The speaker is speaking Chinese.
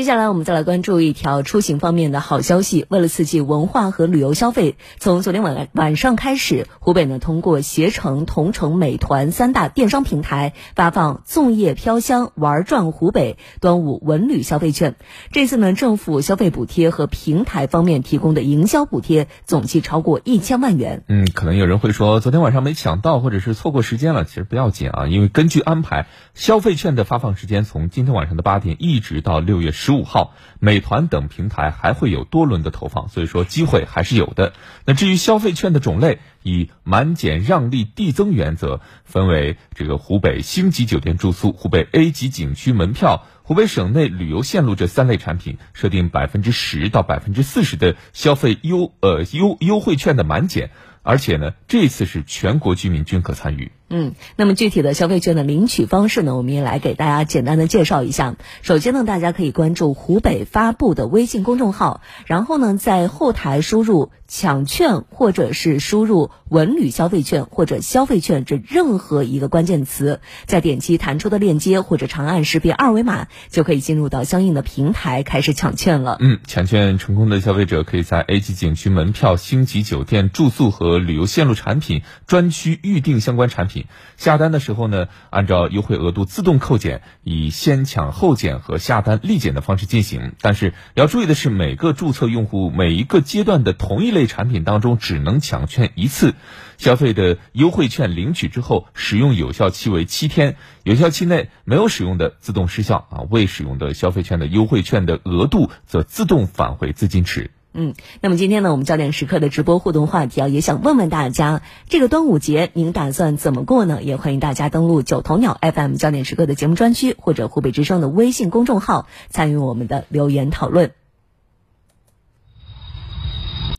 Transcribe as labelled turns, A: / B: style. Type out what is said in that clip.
A: 接下来我们再来关注一条出行方面的好消息。为了刺激文化和旅游消费，从昨天晚晚上开始，湖北呢通过携程、同城、美团三大电商平台发放“粽叶飘香，玩转湖北”端午文旅消费券。这次呢，政府消费补贴和平台方面提供的营销补贴总计超过一千万元。
B: 嗯，可能有人会说，昨天晚上没抢到，或者是错过时间了。其实不要紧啊，因为根据安排，消费券的发放时间从今天晚上的八点一直到六月十。十五号，美团等平台还会有多轮的投放，所以说机会还是有的。那至于消费券的种类，以满减让利递增原则，分为这个湖北星级酒店住宿、湖北 A 级景区门票、湖北省内旅游线路这三类产品，设定百分之十到百分之四十的消费优呃优优惠券的满减，而且呢，这次是全国居民均可参与。
A: 嗯，那么具体的消费券的领取方式呢，我们也来给大家简单的介绍一下。首先呢，大家可以关注湖北发布的微信公众号，然后呢，在后台输入“抢券”或者是输入“文旅消费券”或者“消费券”这任何一个关键词，再点击弹出的链接或者长按识别二维码，就可以进入到相应的平台开始抢券了。
B: 嗯，抢券成功的消费者可以在 A 级景区门票、星级酒店住宿和旅游线路产品专区预订相关产品下单的时候呢，按照优惠额度自动扣减，以先抢后减和下单立减的方式进行。但是要注意的是，每个注册用户每一个阶段的同一类产品当中只能抢券一次，消费的优惠券领取之后使用有效期为七天，有效期内没有使用的自动失效啊，未使用的消费券的优惠券的额度则自动返回资金池。
A: 嗯，那么今天呢，我们焦点时刻的直播互动话题啊，也想问问大家，这个端午节您打算怎么过呢？也欢迎大家登录九头鸟 FM 焦点时刻的节目专区或者湖北之声的微信公众号，参与我们的留言讨论。